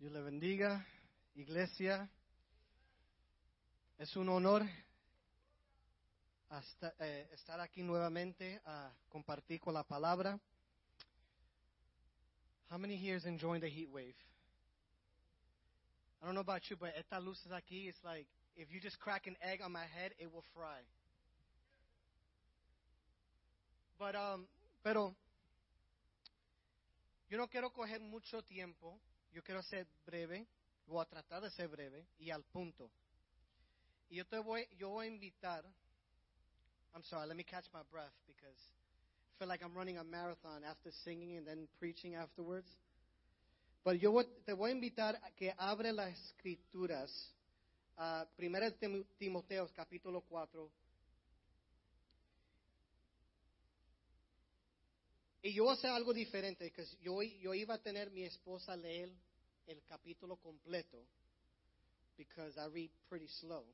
Dios le bendiga, iglesia. Es un honor hasta, eh, estar aquí nuevamente a compartir con la palabra. How many here is enjoying the heat wave? I don't know about you, but estas luces aquí, it's like if you just crack an egg on my head, it will fry. But, um, pero yo no quiero coger mucho tiempo. Yo quiero ser breve, voy a tratar de ser breve y al punto. Y yo te voy, yo voy a invitar. I'm sorry, let me catch my breath because I feel like I'm running a marathon after singing and then preaching afterwards. Pero yo te voy a invitar a que abre las escrituras. De Tim- Timoteo, capítulo 4. Y yo voy a hacer algo diferente, porque yo, yo iba a tener mi esposa leer el capítulo completo, because I read pretty slow.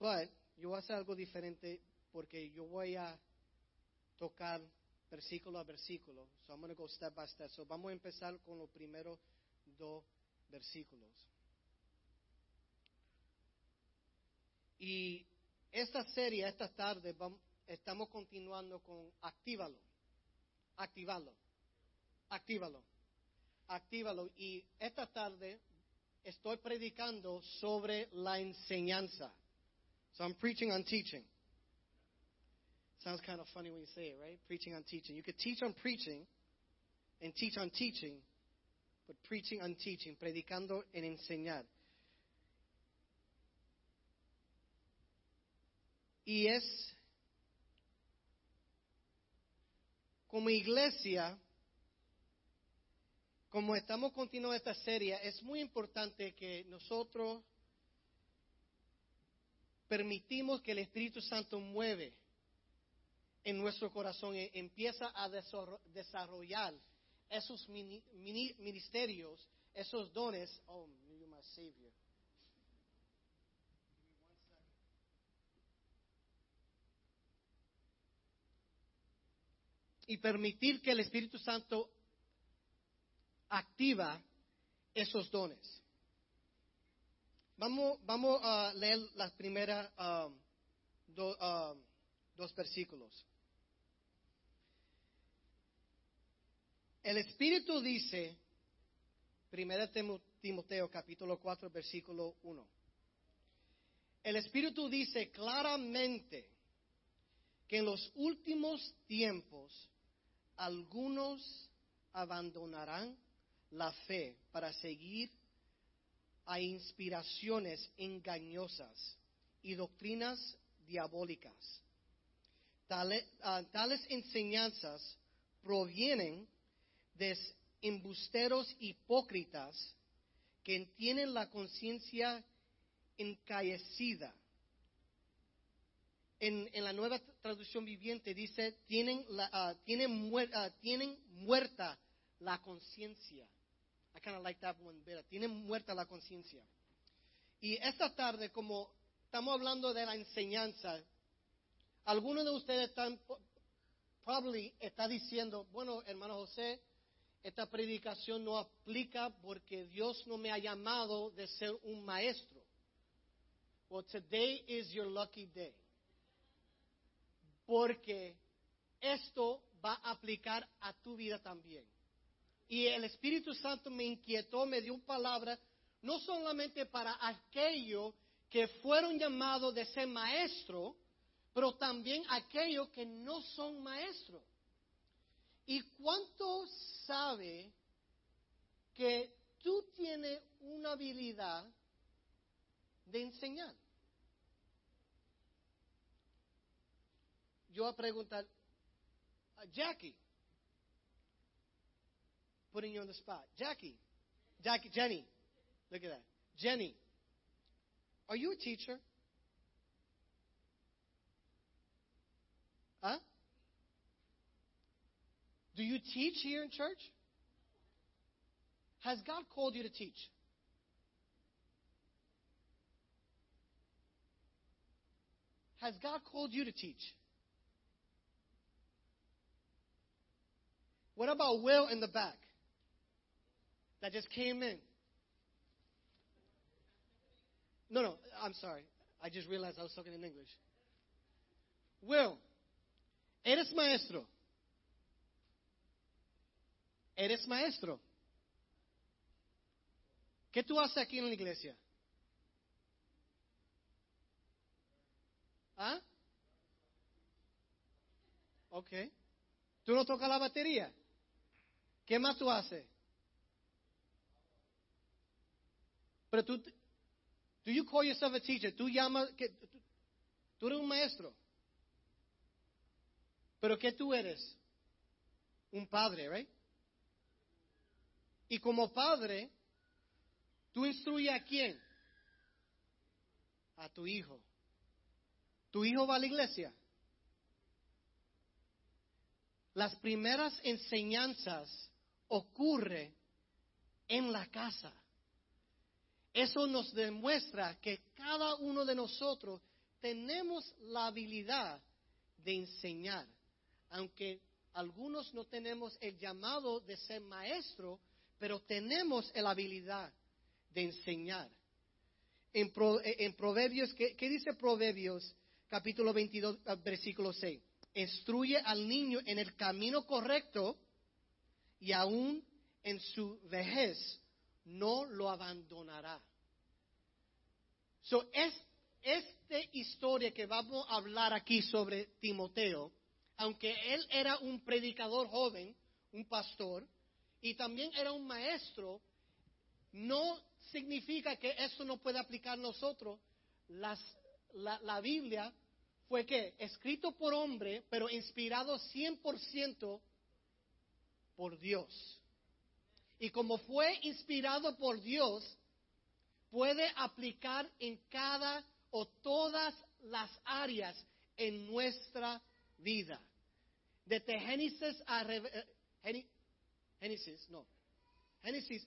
But yo voy a hacer algo diferente porque yo voy a tocar versículo a versículo. So I'm going to go step by step. So vamos a empezar con los primeros dos versículos. Y esta serie, esta tarde, vam- estamos continuando con Actívalo. Actívalo. Actívalo. Actívalo. Y esta tarde estoy predicando sobre la enseñanza. So I'm preaching on teaching. Sounds kind of funny when you say it, right? Preaching on teaching. You could teach on preaching and teach on teaching, but preaching on teaching, predicando en enseñar. Y es como iglesia, como estamos continuando esta serie, es muy importante que nosotros permitimos que el Espíritu Santo mueve en nuestro corazón y empieza a desarro- desarrollar esos mini- mini- ministerios, esos dones. Oh, my Savior. Y permitir que el Espíritu Santo activa esos dones. Vamos, a leer las primeras um, um, dos versículos. El Espíritu dice, 1 Timoteo capítulo 4 versículo 1. El Espíritu dice claramente que en los últimos tiempos algunos abandonarán la fe para seguir a inspiraciones engañosas y doctrinas diabólicas. Ah, tales enseñanzas provienen de embusteros hipócritas que tienen la conciencia encaecida. En, en la nueva traducción viviente dice, tienen, ah, tienen, ah, tienen muerta la conciencia. I kind of like that one better. Tienen muerta la conciencia. Y esta tarde, como estamos hablando de la enseñanza, algunos de ustedes están, probably está diciendo, bueno, hermano José, esta predicación no aplica porque Dios no me ha llamado de ser un maestro. Well, today is your lucky day. Porque esto va a aplicar a tu vida también. Y el Espíritu Santo me inquietó, me dio palabra, no solamente para aquellos que fueron llamados de ser maestro, pero también aquellos que no son maestros. ¿Y cuánto sabe que tú tienes una habilidad de enseñar? Yo a preguntar, Jackie, putting you on the spot. Jackie, Jackie, Jenny, look at that. Jenny, are you a teacher? Huh? Do you teach here in church? Has God called you to teach? Has God called you to teach? What about Will in the back? that just came in. No, no, I'm sorry. I just realized I was talking in English. Will, eres maestro. Eres maestro. ¿Qué tú haces aquí en la iglesia? ¿Ah? Ok. ¿Tú no tocas la batería? ¿Qué más tú haces? Pero tú, do you call yourself a teacher? Tú llamas, que, tú, eres un maestro. Pero ¿qué tú eres? Un padre, right? Y como padre, tú instruyes a quién? A tu hijo. ¿Tu hijo va a la iglesia? Las primeras enseñanzas ocurren en la casa. Eso nos demuestra que cada uno de nosotros tenemos la habilidad de enseñar, aunque algunos no tenemos el llamado de ser maestro, pero tenemos la habilidad de enseñar. En, Proverbios, ¿qué, ¿qué, dice Proverbios capítulo 22, versículo 6? Instruye al niño en el camino correcto y aún en su vejez no lo abandonará. So, es, esta historia que vamos a hablar aquí sobre Timoteo, aunque él era un predicador joven, un pastor, y también era un maestro, no significa que eso no puede aplicar a nosotros. la, Biblia fue que escrito por hombre, pero inspirado 100% por Dios. Y como fue inspirado por Dios, puede aplicar en cada o todas las áreas en nuestra vida. Desde Génesis a eh, Génesis, no. Génesis,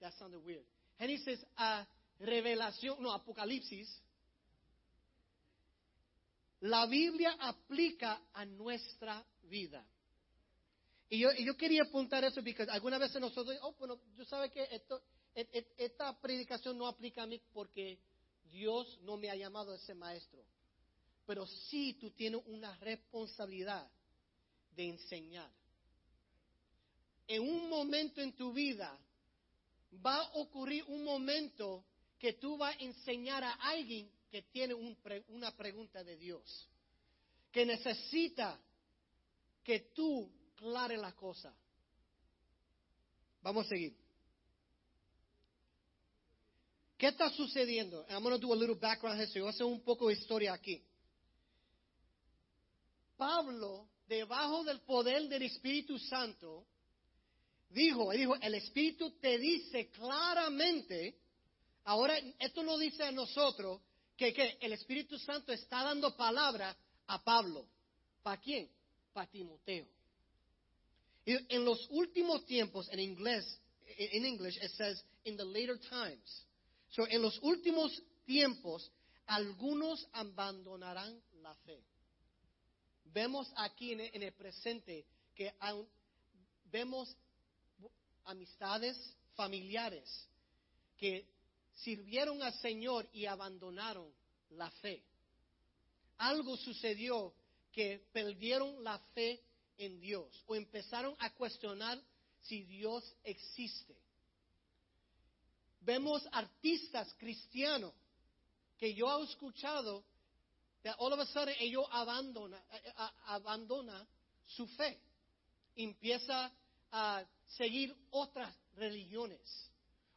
that sounded weird. Génesis a Revelación, no, Apocalipsis. La Biblia aplica a nuestra vida. Y yo, quería apuntar eso porque algunas veces nosotros, oh, bueno, yo sabe que esto, esta predicación no aplica a mí porque Dios no me ha llamado a ser maestro. Pero sí tú tienes una responsabilidad de enseñar. En un momento en tu vida va a ocurrir un momento que tú vas a enseñar a alguien que tiene una pregunta de Dios, que necesita que tú clare la cosa. Vamos a seguir. ¿Qué está sucediendo? I'm going do a little background history. Voy a hacer un poco de historia aquí. Pablo, debajo del poder del Espíritu Santo, dijo, dijo, el Espíritu te dice claramente, ahora esto no dice a nosotros, que el Espíritu Santo está dando palabra a Pablo. ¿Para quién? Para Timoteo. En los últimos tiempos, en inglés, en English, it says, in the later times. So, en los últimos tiempos, algunos abandonarán la fe. Vemos aquí en el presente que vemos amistades familiares que sirvieron al Señor y abandonaron la fe. Algo sucedió que perdieron la fe en Dios o empezaron a cuestionar si Dios existe. Vemos artistas cristianos que yo he escuchado que all of a sudden ellos abandona, eh, abandona su fe, empieza a seguir otras religiones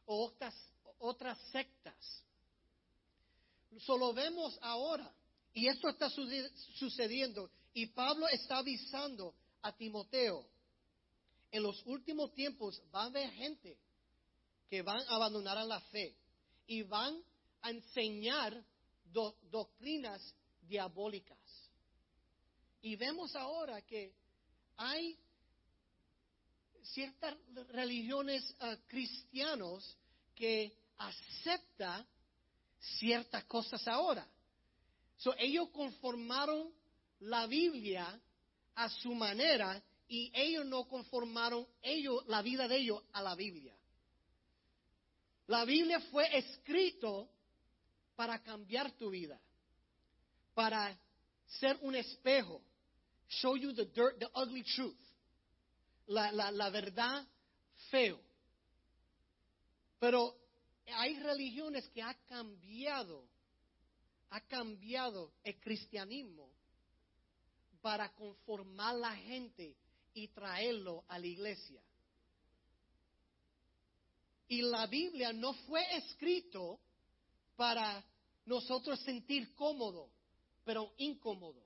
o otras, otras sectas. Solo vemos ahora, y esto está sucediendo, y Pablo está avisando a Timoteo, en los últimos tiempos va a haber gente que van a abandonar la fe y van a enseñar doctrinas diabólicas. Y vemos ahora que hay ciertas religiones uh, cristianos que aceptan ciertas cosas ahora. So, ellos conformaron la Biblia a su manera y ellos no conformaron ellos, la vida de ellos a la Biblia. La Biblia fue escrito para cambiar tu vida, para ser un espejo, show you the dirt, the ugly truth, la, la, la verdad feo. Pero hay religiones que ha cambiado, ha cambiado el cristianismo para conformar la gente y traerlo a la iglesia. Y la Biblia no fue escrito para nosotros sentir cómodo, pero incómodo.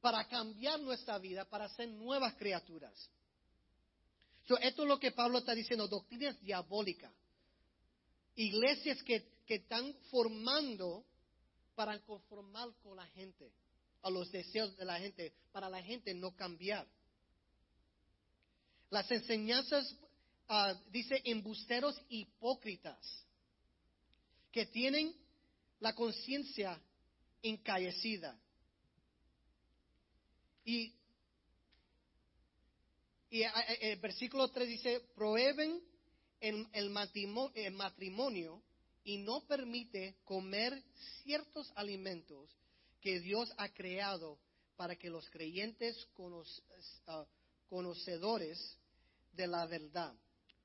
Para cambiar nuestra vida, para ser nuevas criaturas. esto es lo que Pablo está diciendo, doctrinas diabólicas. Iglesias que, que están formando para conformar con la gente, a los deseos de la gente, para la gente no cambiar. Las enseñanzas, uh, dice, embusteros hipócritas, que tienen la conciencia encallecida. Y, y eh, eh, el versículo 3 dice, prohíben el, el matrimonio y no permite comer ciertos alimentos que Dios ha creado para que los creyentes uh, conocedores de la verdad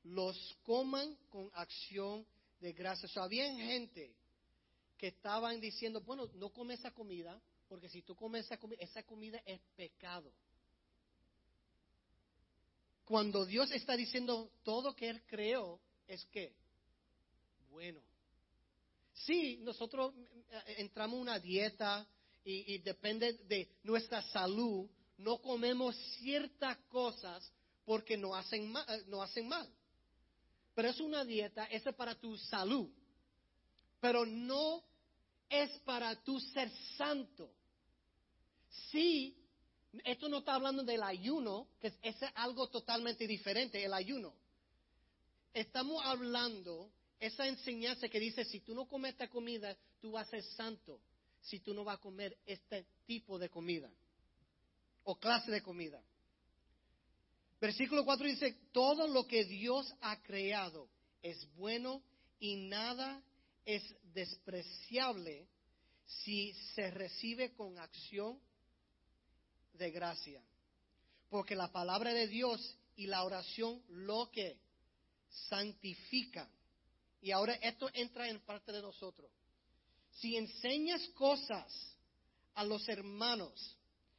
los coman con acción de gracias. había gente que estaban diciendo, bueno, no come esa comida, porque si tú comes esa comida, esa comida es pecado. Cuando Dios está diciendo todo que Él creó, es que, bueno, sí, nosotros eh, entramos en una dieta y, depende de nuestra salud, no comemos ciertas cosas porque no hacen eh, no hacen mal. Pero es una dieta, es para tu salud. Pero no es para tu ser santo. Sí, esto no está hablando del ayuno, que es, algo totalmente diferente, el ayuno. Estamos hablando esa enseñanza que dice, si tú no comes esta comida, tú vas a ser santo. Si tú no vas a comer este tipo de comida o clase de comida. Versículo 4 dice, todo lo que Dios ha creado es bueno y nada es despreciable si se recibe con acción de gracia. Porque la palabra de Dios y la oración lo que santifican. Y ahora esto entra en parte de nosotros. Si enseñas cosas a los hermanos,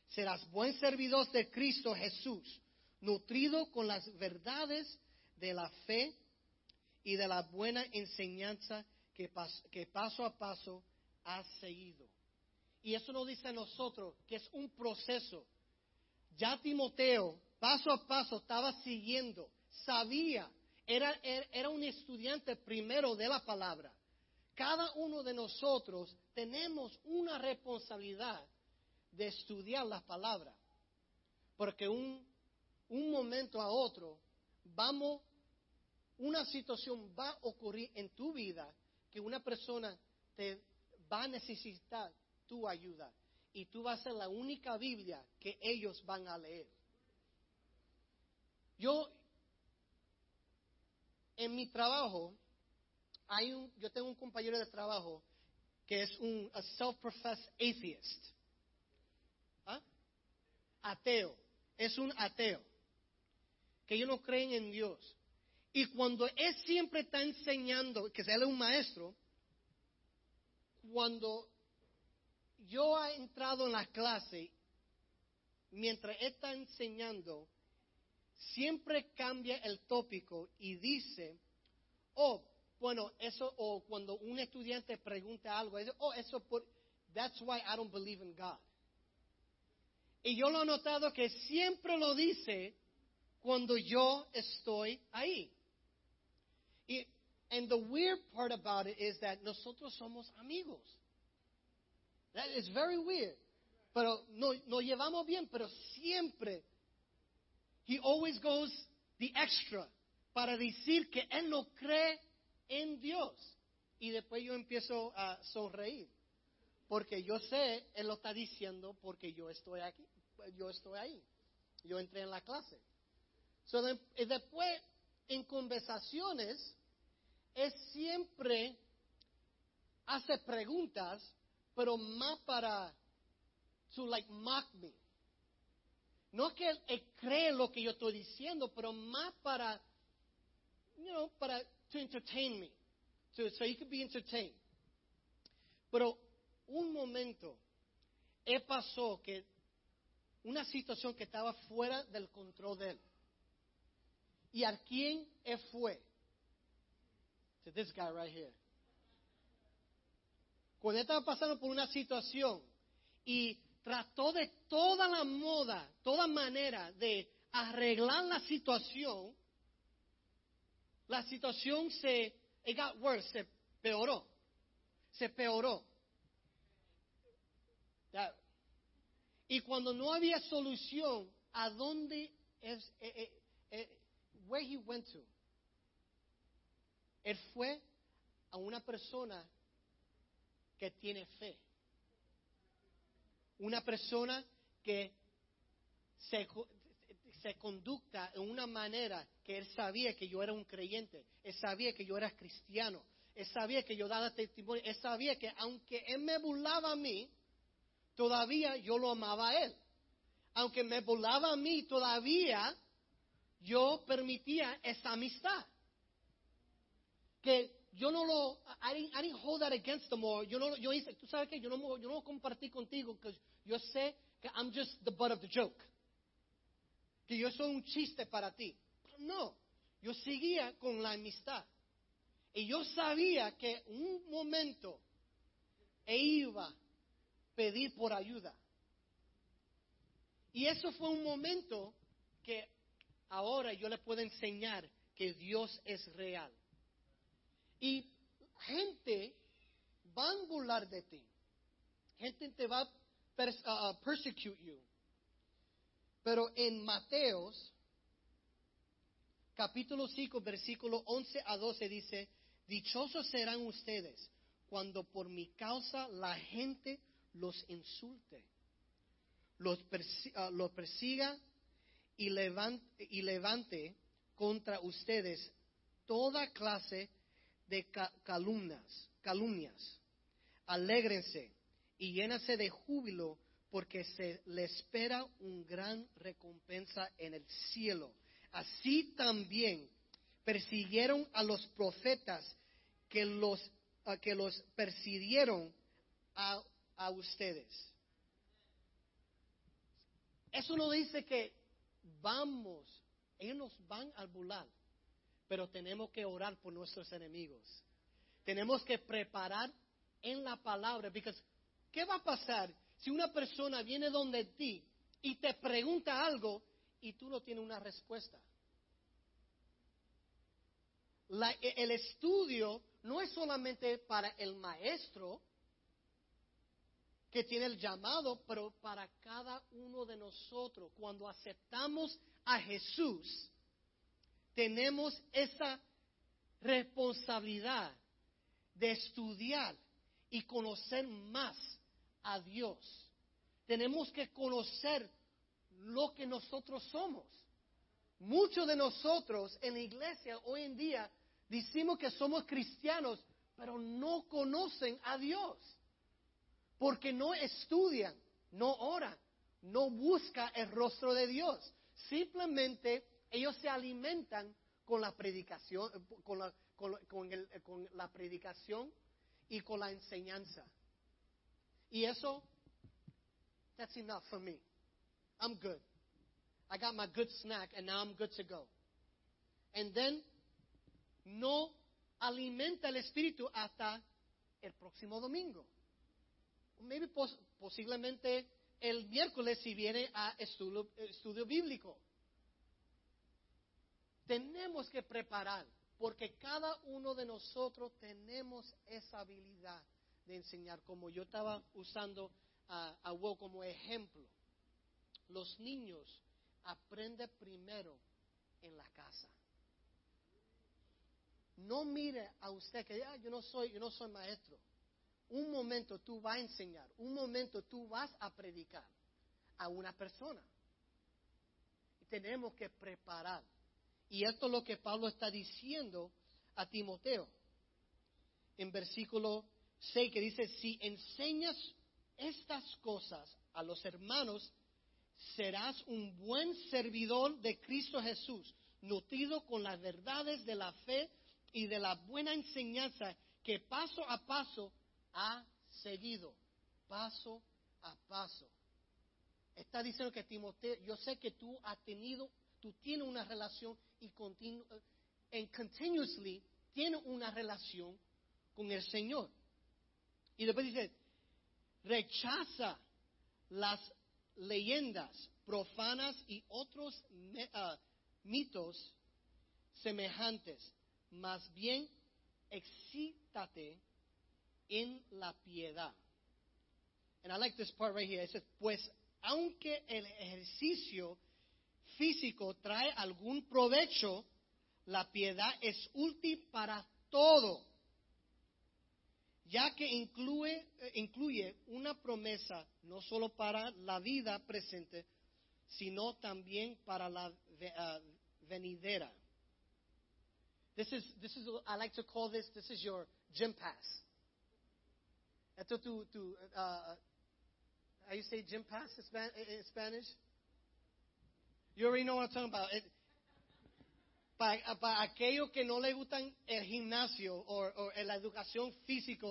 serás buen servidor de Cristo Jesús nutrido con las verdades de la fe y de la buena enseñanza que, paso a paso has seguido. Y eso nos dice a nosotros que es un proceso. Ya Timoteo, paso a paso, estaba siguiendo, sabía, era, era un estudiante primero de la palabra. Cada uno de nosotros tenemos una responsabilidad de estudiar la palabra. Porque un un momento a otro, vamos, una situación va a ocurrir en tu vida que una persona te va a necesitar tu ayuda y tú vas a ser la única Biblia que ellos van a leer. Yo, en mi trabajo, yo tengo un compañero de trabajo que es un self-professed atheist. ¿Ah? Ateo. Es un ateo que ellos no creen en Dios. Y cuando Él siempre está enseñando, que Él es un maestro, cuando yo he entrado en la clase, mientras Él está enseñando, siempre cambia el tópico y dice, oh, bueno, eso, o cuando un estudiante pregunta algo, dice, oh, eso por, that's why I don't believe in God. Y yo lo he notado que siempre lo dice cuando yo estoy ahí. Y and the weird part about it is that nosotros somos amigos. That is very weird. Pero no, nos llevamos bien, pero siempre he always goes the extra para decir que él no cree en Dios. Y después yo empiezo a sonreír. Porque yo sé, él lo está diciendo porque yo estoy aquí, yo estoy ahí. Yo entré en la clase. So, después, en conversaciones, él siempre hace preguntas, pero más para to like mock me. No que él, cree lo que yo estoy diciendo, pero más para, you know, para to entertain me, so, so he could be entertained. Pero un momento, él pasó que una situación que estaba fuera del control de él. ¿Y a quién él fue? To this guy right here. Cuando estaba pasando por una situación y trató de toda la moda, toda manera de arreglar la situación, la situación se, it got worse, se peoró, se peoró. y cuando no había solución, ¿a dónde es, eh, eh, eh, where he went to? Él fue a una persona que tiene fe. Una persona que se, se conducta en una manera que él sabía que yo era un creyente, él sabía que yo era cristiano, él sabía que yo daba testimonio, él sabía que aunque él me burlaba a mí, todavía yo lo amaba a él. Aunque me burlaba a mí, todavía yo permitía esa amistad. Que yo no lo, I didn't, I didn't hold that against them or, yo no, yo hice, tú sabes que yo no, yo no compartí contigo porque yo sé que I'm just the butt of the joke. Yo soy un chiste para ti. No, yo seguía con la amistad. Y yo sabía que un momento e iba a pedir por ayuda. Y eso fue un momento que ahora yo le puedo enseñar que Dios es real. Y gente va a burlar de ti. Gente te va a persecute you. Pero en Mateos, capítulo 5, versículo 11 a 12 dice, dichosos serán ustedes cuando por mi causa la gente los insulte, los, uh, persiga y levante, y levante contra ustedes toda clase de calumnias, calumnias. Alégrense y llénase de júbilo porque se le espera un gran recompensa en el cielo. Así también persiguieron a los profetas que los, que los persiguieron a, ustedes. Eso no dice que vamos, ellos nos van a burlar pero tenemos que orar por nuestros enemigos. Tenemos que preparar en la palabra, porque ¿qué va a pasar si una persona viene donde ti y te pregunta algo y tú no tienes una respuesta? E, el estudio no es solamente para el maestro que tiene el llamado, pero para cada uno de nosotros. Cuando aceptamos a Jesús, tenemos esa responsabilidad de estudiar y conocer más a Dios. Tenemos que conocer lo que nosotros somos. Muchos de nosotros en la iglesia hoy en día decimos que somos cristianos, pero no conocen a Dios. Porque no estudian, no oran, no buscan el rostro de Dios. Simplemente ellos se alimentan con la predicación, con la, con, la predicación y con la enseñanza. Y eso, that's enough for me. I'm good. I got my good snack and now I'm good to go. And then, no alimenta el espíritu hasta el próximo domingo. Maybe posiblemente el miércoles si viene a estudio, estudio bíblico. Tenemos que preparar, porque cada uno de nosotros tenemos esa habilidad de enseñar, como yo estaba usando a, a como ejemplo. Los niños aprenden primero en la casa. No mire a usted que ah, yo no soy, yo no soy maestro. Un momento tú vas a enseñar, un momento tú vas a predicar a una persona. Y tenemos que preparar. Y esto es lo que Pablo está diciendo a Timoteo. en versículo 6 que dice, si enseñas estas cosas a los hermanos, serás un buen servidor de Cristo Jesús, nutrido con las verdades de la fe y de la buena enseñanza que paso a paso ha seguido, paso a paso. Está diciendo que Timoteo, yo sé que tú has tenido, tú tienes una relación y continu, and continuously tiene una relación con el Señor. Y después dice, rechaza las leyendas profanas y otros uh, mitos semejantes, más bien excítate en la piedad. And I like this part right here. It says, pues aunque el ejercicio físico trae algún provecho, la piedad es útil para todo, ya que incluye, eh, incluye una promesa no solo para la vida presente, sino también para la uh, venidera. This is, this is, I like to call this, this is your gym pass. Esto tu, tu uh, how you say gym pass in Spanish? You already know what I'm talking about. Para, para, aquellos que no le gustan el gimnasio o, o la educación física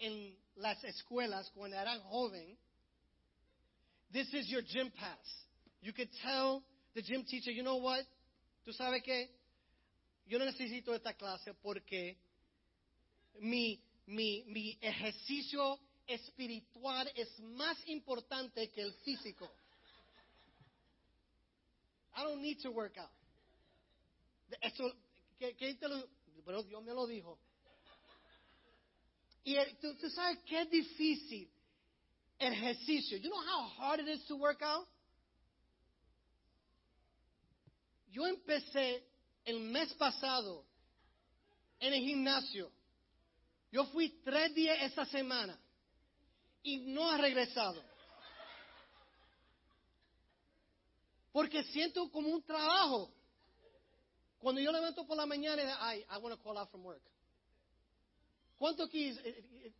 en las escuelas cuando eran joven, this is your gym pass. You could tell the gym teacher, you know what? ¿Tú sabes qué? Yo no necesito esta clase porque mi, mi, mi ejercicio espiritual es más importante que el físico. I don't need to work out. Eso, ¿qué, qué te lo, pero Dios me lo dijo. Y tú, tú sabes qué difícil el ejercicio. You know how hard it is to work out? Yo empecé el mes pasado en el gimnasio. Yo fui tres días esa semana y no ha regresado. Porque siento como un trabajo. Cuando yo levanto por la mañana, ay, I want to call out from work. ¿Cuánto aquí, eh, eh,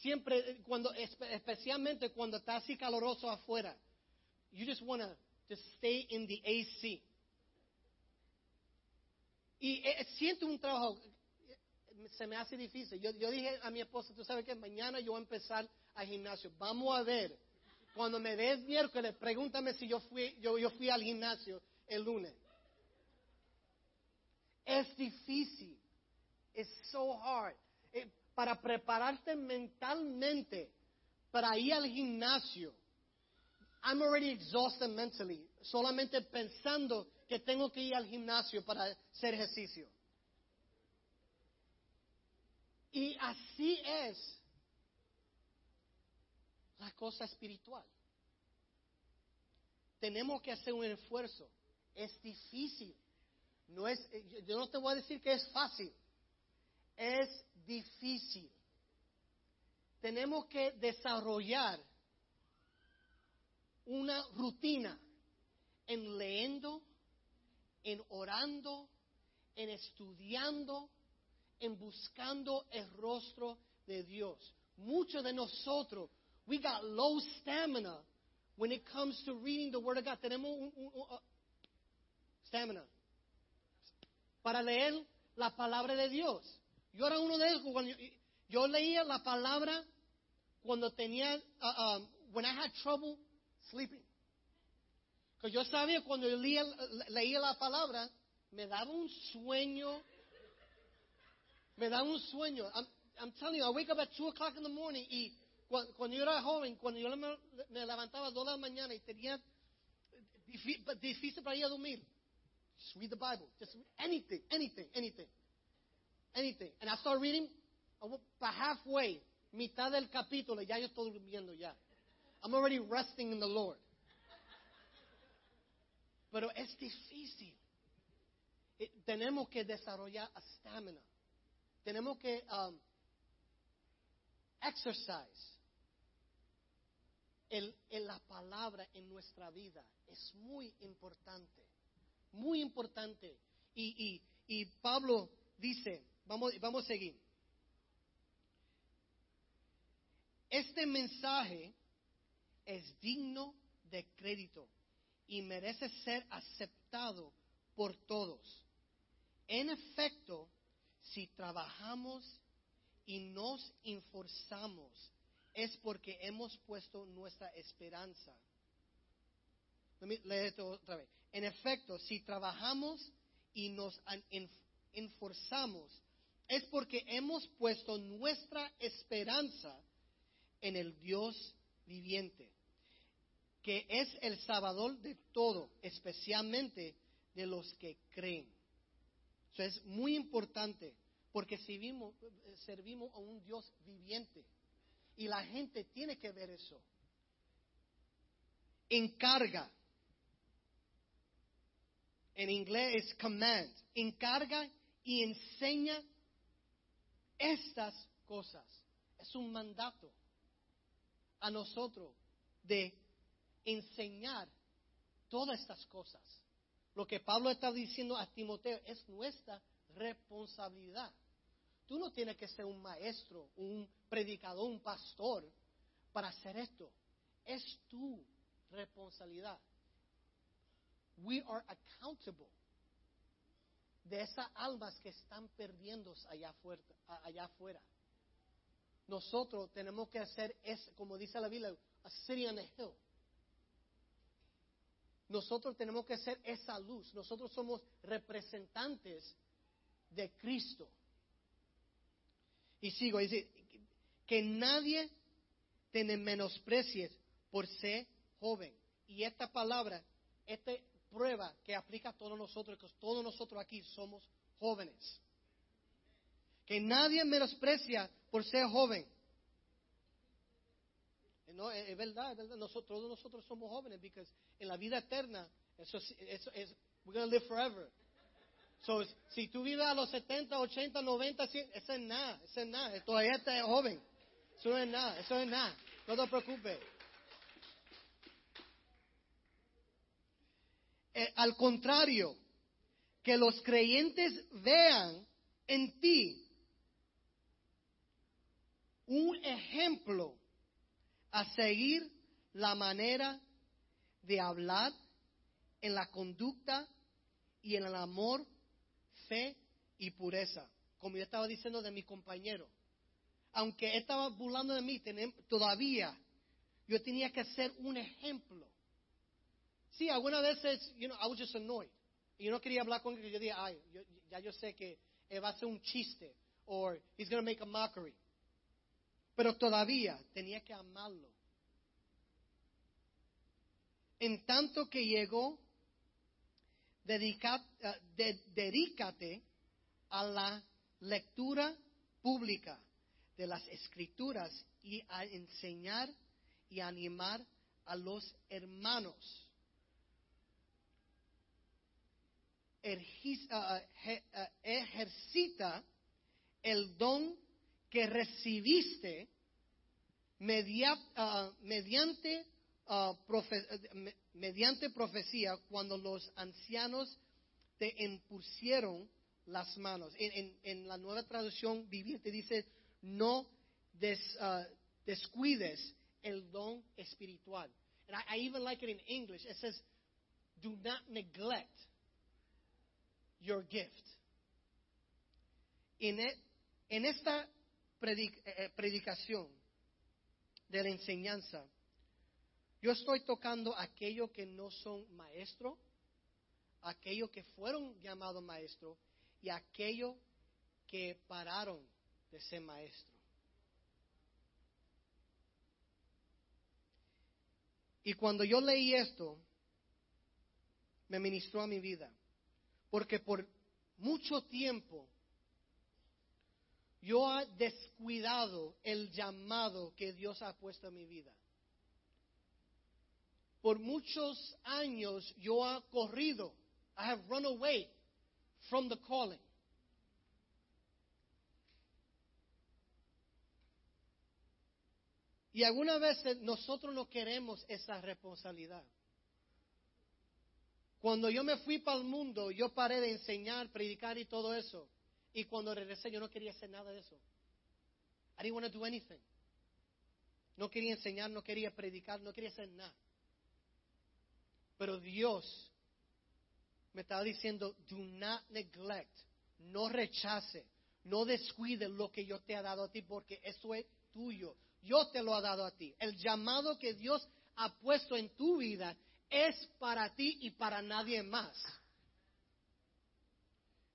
siempre, eh, cuando, especialmente cuando está así caloroso afuera, you just want to stay in the AC. Y siento un trabajo, se me hace difícil. Yo, yo dije a mi esposa, tú sabes que mañana yo voy a empezar al gimnasio. Vamos a ver. Cuando me des miércoles, pregúntame si yo fui, yo, yo fui al gimnasio el lunes. Es difícil. Es so hard. Eh, para prepararte mentalmente para ir al gimnasio. I'm already exhausted mentally. Solamente pensando que tengo que ir al gimnasio para hacer ejercicio. Y así es la cosa espiritual. Tenemos que hacer un esfuerzo. Es difícil. No es, yo no te voy a decir que es fácil. Es difícil. Tenemos que desarrollar una rutina en leyendo, en orando, en estudiando, en buscando el rostro de Dios. Muchos de nosotros we got low stamina when it comes to reading the Word of God. Tenemos un, uh, stamina para leer la palabra de Dios. Yo era uno de ellos cuando yo, yo leía la palabra cuando tenía, uh, um, when I had trouble sleeping. Que yo sabía cuando leía, la palabra, me daba un sueño, me daba un sueño. I'm, I'm telling you, I wake up at 2 o'clock in the morning y cuando, yo era joven, cuando yo me, levantaba a dos de la mañana y tenía difícil para ir a dormir, just read the Bible. Just anything, anything, anything. Anything. And I started reading, para halfway, mitad del capítulo, ya yo estoy durmiendo ya. I'm already resting in the Lord. Pero es difícil. Tenemos que desarrollar stamina. Tenemos que um, exercise en la palabra en nuestra vida es muy importante, muy importante. Y, y, y Pablo dice, vamos, vamos a seguir. Este mensaje es digno de crédito y merece ser aceptado por todos. En efecto, si trabajamos y nos esforzamos, es porque hemos puesto nuestra esperanza. Let esto otra vez. En efecto, si trabajamos y nos esforzamos, es porque hemos puesto nuestra esperanza en el Dios viviente, que es el Salvador de todo, especialmente de los que creen. Eso es muy importante porque servimos, servimos a un Dios viviente y la gente tiene que ver eso. Encarga. En inglés es command. Encarga y enseña estas cosas. Es un mandato a nosotros de enseñar todas estas cosas. Lo que Pablo está diciendo a Timoteo es nuestra responsabilidad. Tú no tienes que ser un maestro, un predicador, un pastor para hacer esto. Es tu responsabilidad. We are accountable de esas almas que están perdiéndose allá afuera. Allá afuera. Nosotros tenemos que hacer, es, como dice la Biblia, a city on a hill. Nosotros tenemos que ser esa luz. Nosotros somos representantes de Cristo. Y sigo, dice, que nadie te menosprecie por ser joven. Y esta palabra, esta prueba que aplica a todos nosotros, que todos nosotros aquí somos jóvenes. Que nadie menosprecia por ser joven. No, es verdad, es verdad. Nosotros, todos nosotros somos jóvenes, porque en la vida eterna, eso, eso es, we're going to live forever. So, si tú vives a los 70, 80, 90, 100, eso es nada, eso es nada. Todavía estás joven. Eso no es nada, eso es nada. No te preocupes. Eh, al contrario, que los creyentes vean en ti un ejemplo a seguir la manera de hablar en la conducta y en el amor, fe y pureza. Como yo estaba diciendo de mi compañero. Aunque estaba burlando de mí, todavía yo tenía que ser un ejemplo Sí, algunas veces, you know, I was just annoyed. Y yo no quería hablar con él, yo dije, ay, ya yo sé que va a hacer un chiste, or he's going to make a mockery. Pero todavía tenía que amarlo. En tanto que llegó, uh, dedícate a la lectura pública de las escrituras y a enseñar y animar a los hermanos. Ah, ah, ah, ejercita el don que recibiste mediante, mediante profecía cuando los ancianos te impusieron las manos. En, la nueva traducción viviente dice, no descuides el don espiritual. And I even like it in English. It says, do not neglect your gift. En, e, esta eh, eh, predicación de la enseñanza, yo estoy tocando aquellos que no son maestros, aquellos que fueron llamados maestros y aquellos que pararon de ser maestros. Y cuando yo leí esto, me ministró a mi vida. Porque por mucho tiempo yo he descuidado el llamado que Dios ha puesto en mi vida. Por muchos años yo he corrido. I have run away from the calling. Y algunas veces nosotros no queremos esa responsabilidad. Cuando yo me fui para el mundo, yo paré de enseñar, predicar y todo eso. Y cuando regresé, yo no quería hacer nada de eso. I didn't want to do anything. no quería enseñar, no quería predicar, no quería hacer nada. Pero Dios me estaba diciendo, do not neglect, no rechace, no descuide lo que yo te he dado a ti, porque eso es tuyo. Yo te lo he dado a ti. El llamado que Dios ha puesto en tu vida es para ti y para nadie más.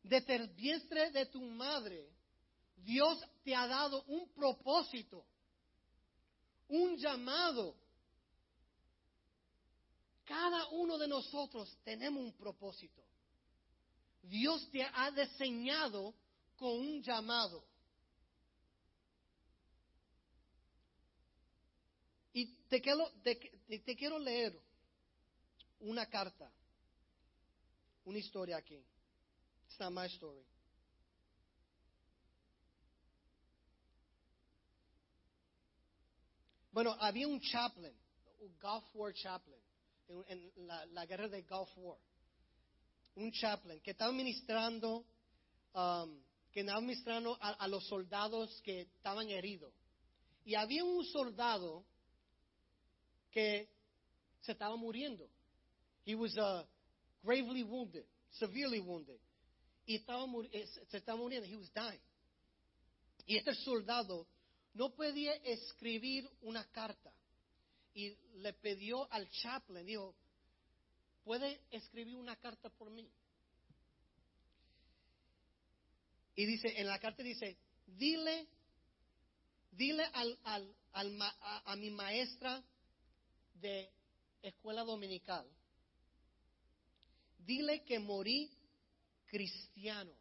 Desde el vientre de tu madre, Dios te ha dado un propósito, un llamado. Cada uno de nosotros tenemos un propósito. Dios te ha diseñado con un llamado. Y te quiero, te, quiero leer una carta, una historia aquí. It's not my story. Bueno, había un chaplain, un Gulf War chaplain, en, la, guerra de Gulf War. Un chaplain que estaba ministrando, um, que estaba ministrando a, los soldados que estaban heridos. Y había un soldado que se estaba muriendo. He was uh, gravely wounded, severely wounded. Y estaba, eh, se estaba muriendo. He was dying. Y este soldado no podía escribir una carta. Y le pidió al chaplain, dijo, ¿puede escribir una carta por mí? Y dice, en la carta dice, dile, dile al, al, a, mi maestra de escuela dominical, dile que morí cristiano,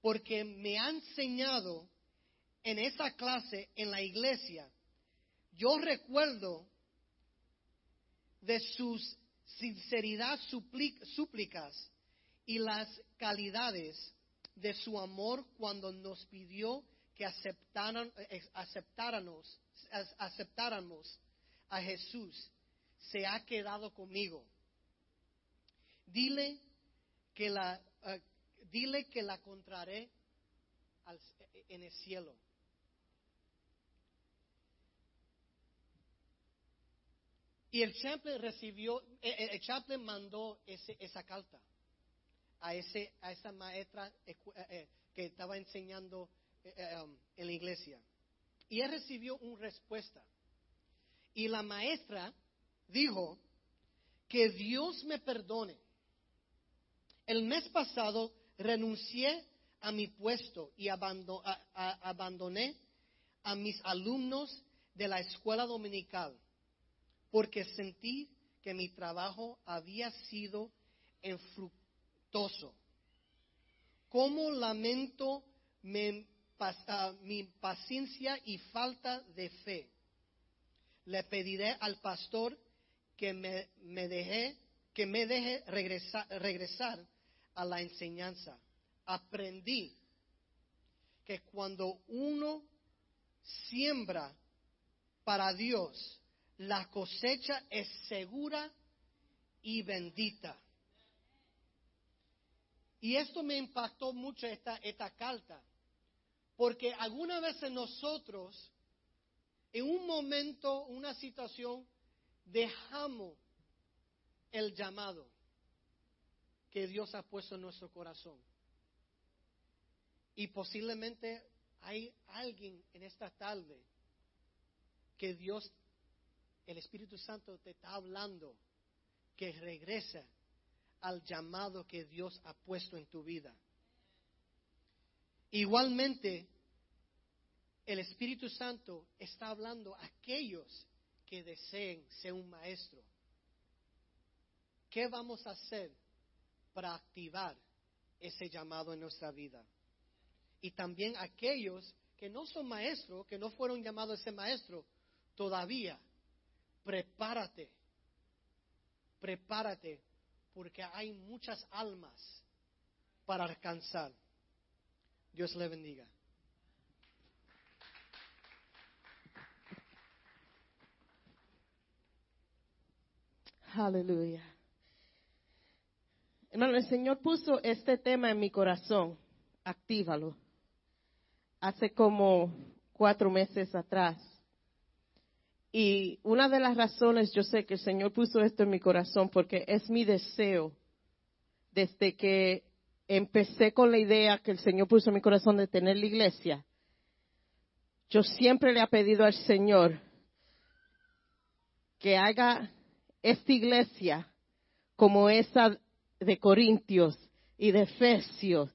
porque me ha enseñado en esa clase en la iglesia, yo recuerdo de sus sinceridad súplicas y las calidades de su amor cuando nos pidió que eh, aceptáramos a Jesús, se ha quedado conmigo. Dile que la, eh, dile que la encontraré en el cielo. Y el chaplain recibió, eh, eh, el chaplain mandó ese, esa carta a, ese, a esa maestra eh, que estaba enseñando um, en la iglesia. Y él recibió una respuesta. Y la maestra dijo que Dios me perdone. El mes pasado renuncié a mi puesto y abandoné a mis alumnos de la escuela dominical porque sentí que mi trabajo había sido infructuoso. ¿Cómo lamento ah, mi, paciencia y falta de fe? Le pediré al pastor que me, deje, que me deje regresar, regresar a la enseñanza. Aprendí que cuando uno siembra para Dios, la cosecha es segura y bendita. Y esto me impactó mucho esta, esta carta, porque algunas veces nosotros, en un momento, una situación, dejamos el llamado que Dios ha puesto en nuestro corazón. Y posiblemente hay alguien en esta tarde que Dios el Espíritu Santo te está hablando que regresa al llamado que Dios ha puesto en tu vida. Igualmente, el Espíritu Santo está hablando a aquellos que deseen ser un maestro. ¿Qué vamos a hacer para activar ese llamado en nuestra vida? Y también aquellos que no son maestros, que no fueron llamados a maestro, todavía prepárate, prepárate, porque hay muchas almas para alcanzar. Dios le bendiga. Aleluya. Hermano, el Señor puso este tema en mi corazón. Actívalo. Hace como cuatro meses atrás Y una de las razones, yo sé que el Señor puso esto en mi corazón porque es mi deseo desde que empecé con la idea que el Señor puso en mi corazón de tener la iglesia. Yo siempre le he pedido al Señor que haga esta iglesia como esa de Corintios y de Efesios,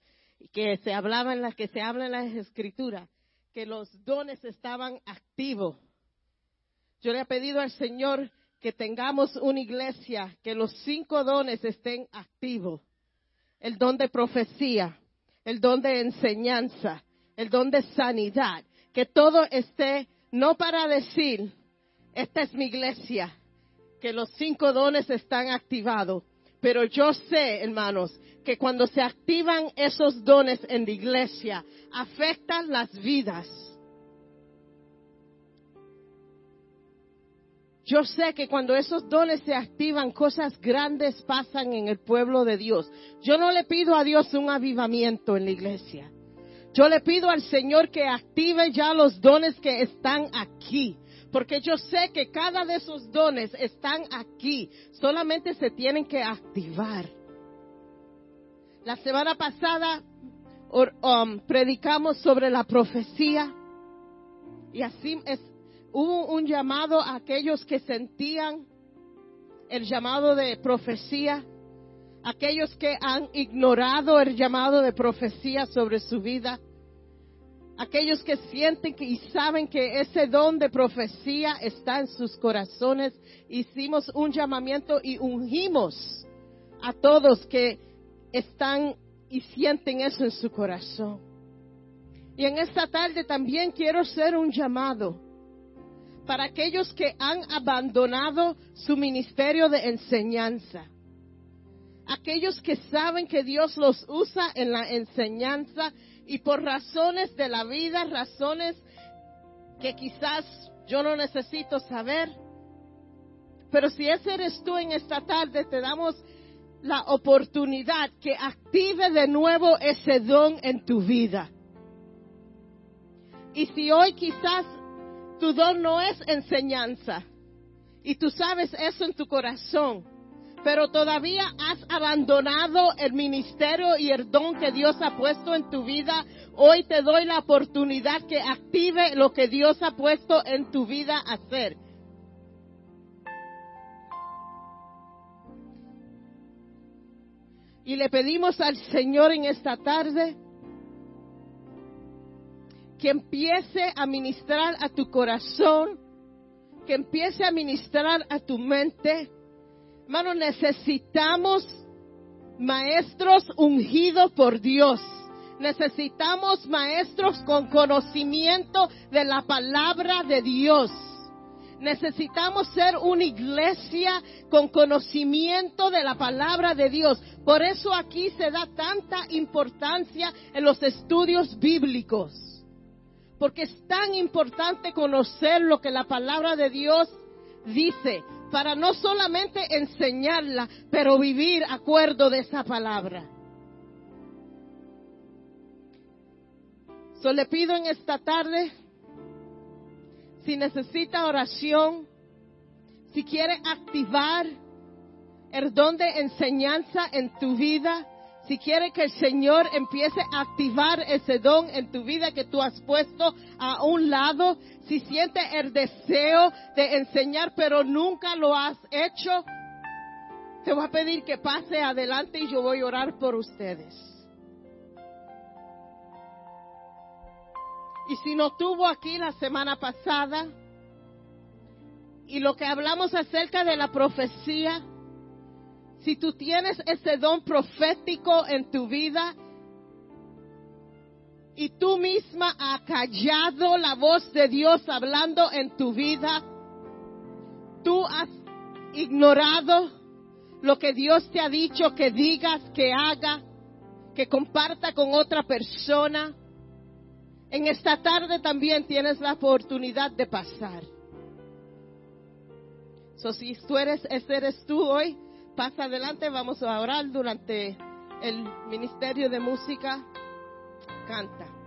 que se hablaba en las que se habla en las escrituras, que los dones estaban activos. Yo le he pedido al Señor que tengamos una iglesia, que los cinco dones estén activos. El don de profecía, el don de enseñanza, el don de sanidad, que todo esté no para decir, esta es mi iglesia, que los cinco dones están activados. Pero yo sé, hermanos, que cuando se activan esos dones en la iglesia, afectan las vidas. Yo sé que cuando esos dones se activan, cosas grandes pasan en el pueblo de Dios. Yo no le pido a Dios un avivamiento en la iglesia. Yo le pido al Señor que active ya los dones que están aquí. Porque yo sé que cada de esos dones están aquí. Solamente se tienen que activar. La semana pasada um, predicamos sobre la profecía. Y así es, hubo un llamado a aquellos que sentían el llamado de profecía, aquellos que han ignorado el llamado de profecía sobre su vida, aquellos que sienten que, y saben que ese don de profecía está en sus corazones. Hicimos un llamamiento y ungimos a todos que están y sienten eso en su corazón. Y en esta tarde también quiero hacer un llamado para aquellos que han abandonado su ministerio de enseñanza. Aquellos que saben que Dios los usa en la enseñanza y por razones de la vida, razones que quizás yo no necesito saber. Pero si ese eres tú en esta tarde, te damos la oportunidad que active de nuevo ese don en tu vida. Y si hoy quizás tu don no es enseñanza y tú sabes eso en tu corazón, pero todavía has abandonado el ministerio y el don que Dios ha puesto en tu vida, hoy te doy la oportunidad que active lo que Dios ha puesto en tu vida a hacer. Y le pedimos al Señor en esta tarde que empiece a ministrar a tu corazón, que empiece a ministrar a tu mente. Hermano, necesitamos maestros ungidos por Dios. Necesitamos maestros con conocimiento de la palabra de Dios. Necesitamos ser una iglesia con conocimiento de la palabra de Dios. Por eso aquí se da tanta importancia en los estudios bíblicos. Porque es tan importante conocer lo que la palabra de Dios dice para no solamente enseñarla, pero vivir acuerdo de esa palabra. So le pido en esta tarde si necesita oración, si quiere activar el don de enseñanza en tu vida, si quiere que el Señor empiece a activar ese don en tu vida que tú has puesto a un lado, si siente el deseo de enseñar pero nunca lo has hecho, te voy a pedir que pase adelante y yo voy a orar por ustedes. Y si no tuvo aquí la semana pasada, y lo que hablamos acerca de la profecía, si tú tienes ese don profético en tu vida y tú misma has callado la voz de Dios hablando en tu vida, tú has ignorado lo que Dios te ha dicho que digas, que haga, que comparta con otra persona. En esta tarde también tienes la oportunidad de pasar. So, si tú eres, ese eres tú hoy, pasa adelante, vamos a orar durante el ministerio de música. Canta.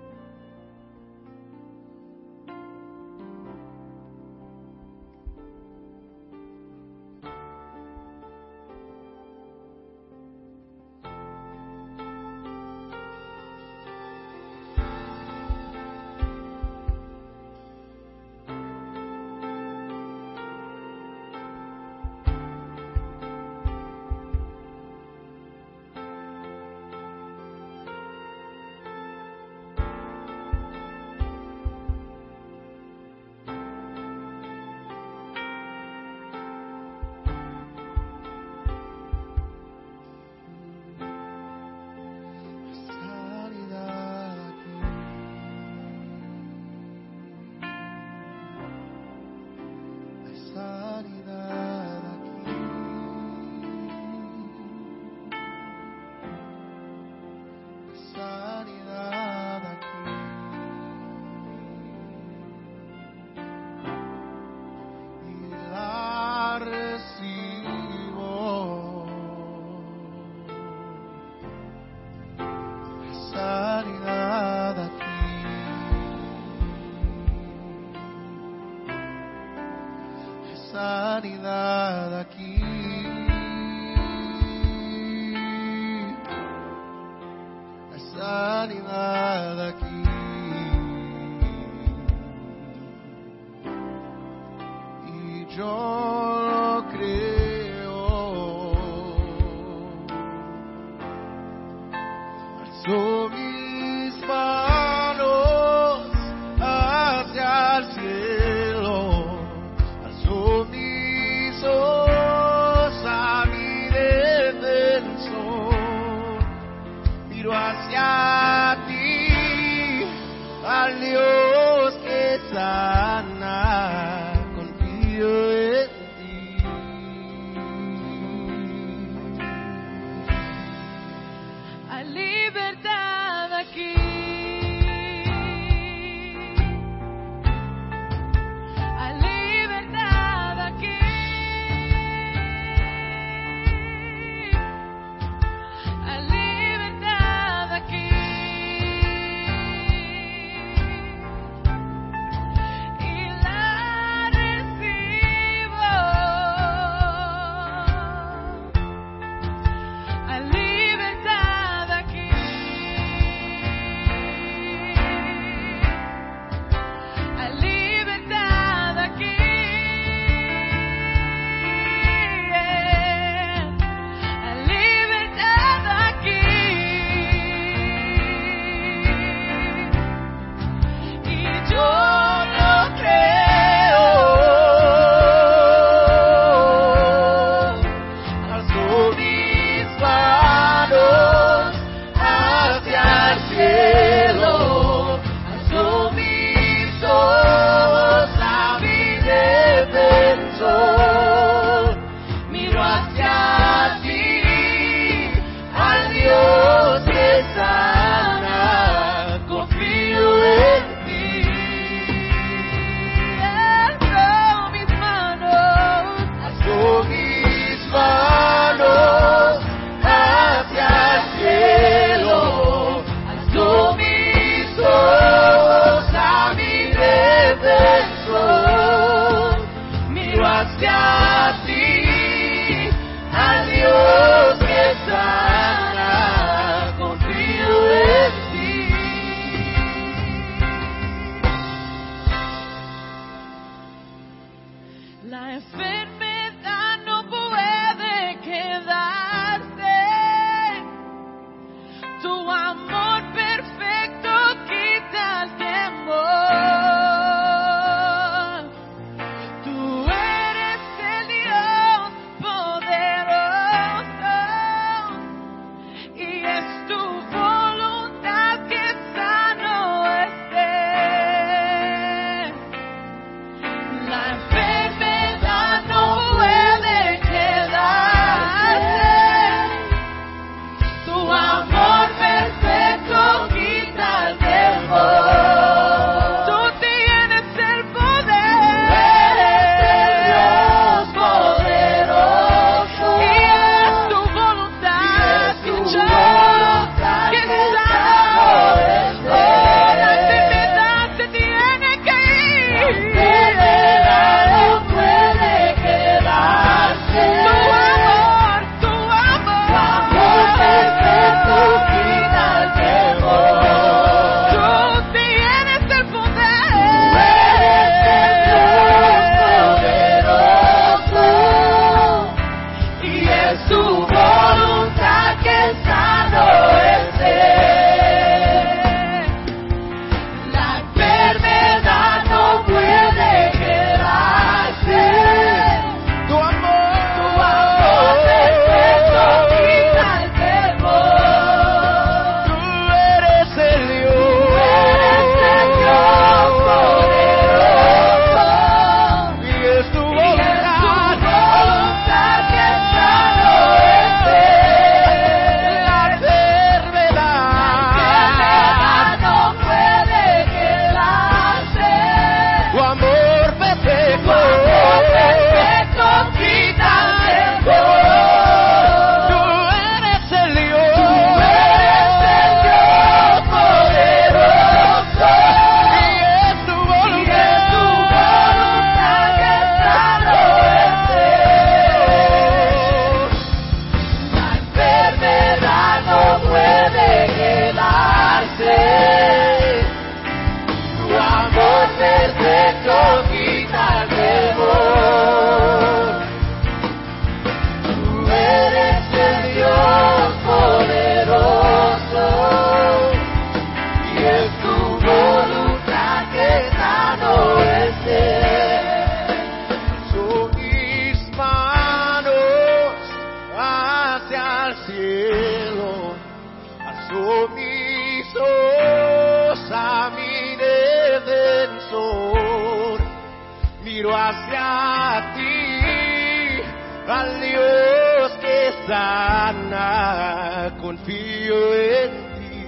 Confío en ti.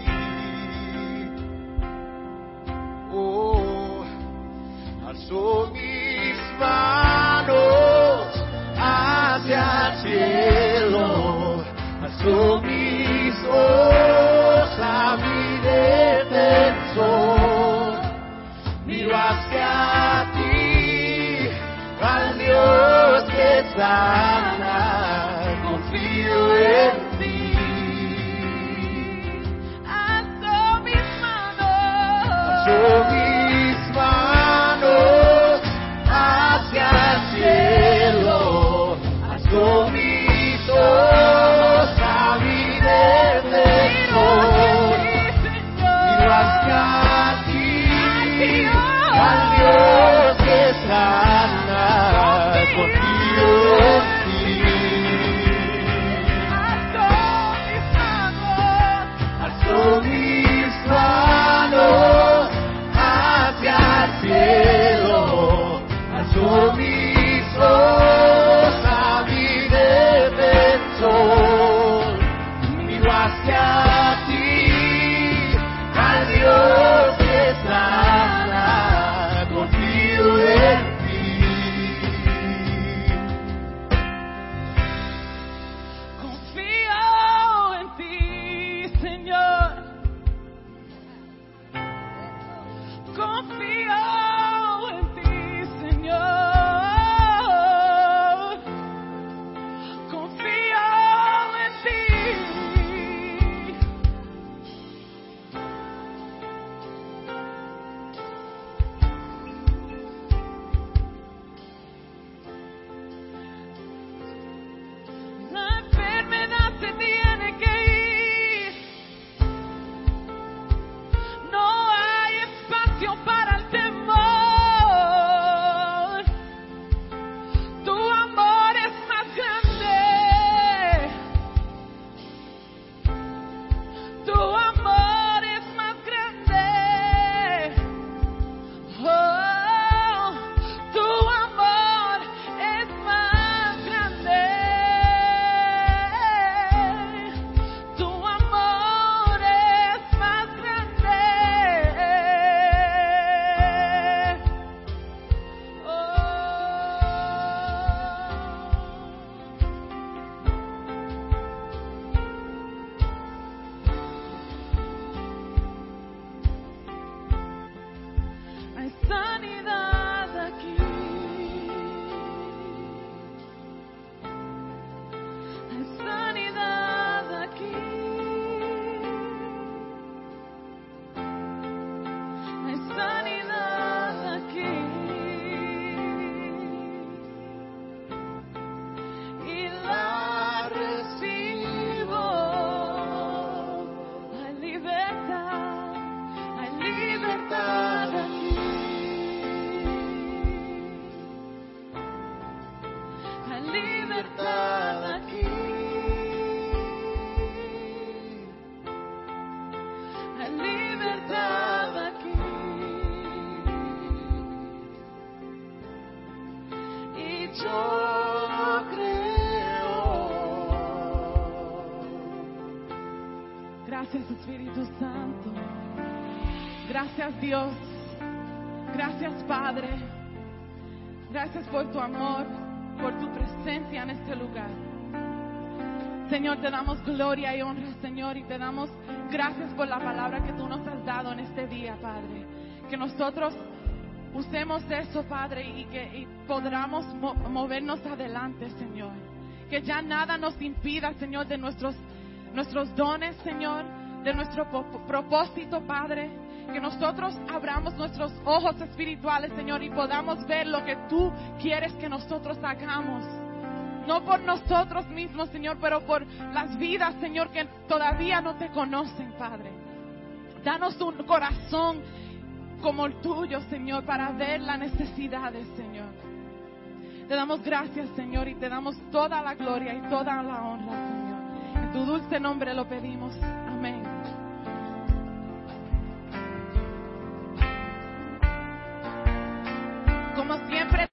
Oh, alzo mis manos hacia el cielo, alzo mis ojos a mi defensor, miro hacia ti, al Dios que sana, Espíritu Santo. Gracias Dios. Gracias Padre. Gracias por tu amor, por tu presencia en este lugar. Señor, te damos gloria y honra, Señor, y te damos gracias por la palabra que tú nos has dado en este día, Padre. Que nosotros usemos eso, Padre, y que podamos mo- movernos adelante, Señor. Que ya nada nos impida, Señor, de nuestros, nuestros dones, Señor, de nuestro propósito, Padre. Que nosotros abramos nuestros ojos espirituales, Señor, y podamos ver lo que tú quieres que nosotros hagamos. No por nosotros mismos, Señor, pero por las vidas, Señor, que todavía no te conocen, Padre. Danos un corazón como el tuyo, Señor, para ver las necesidades, Señor. Te damos gracias, Señor, y te damos toda la gloria y toda la honra, Señor. En tu dulce nombre lo pedimos.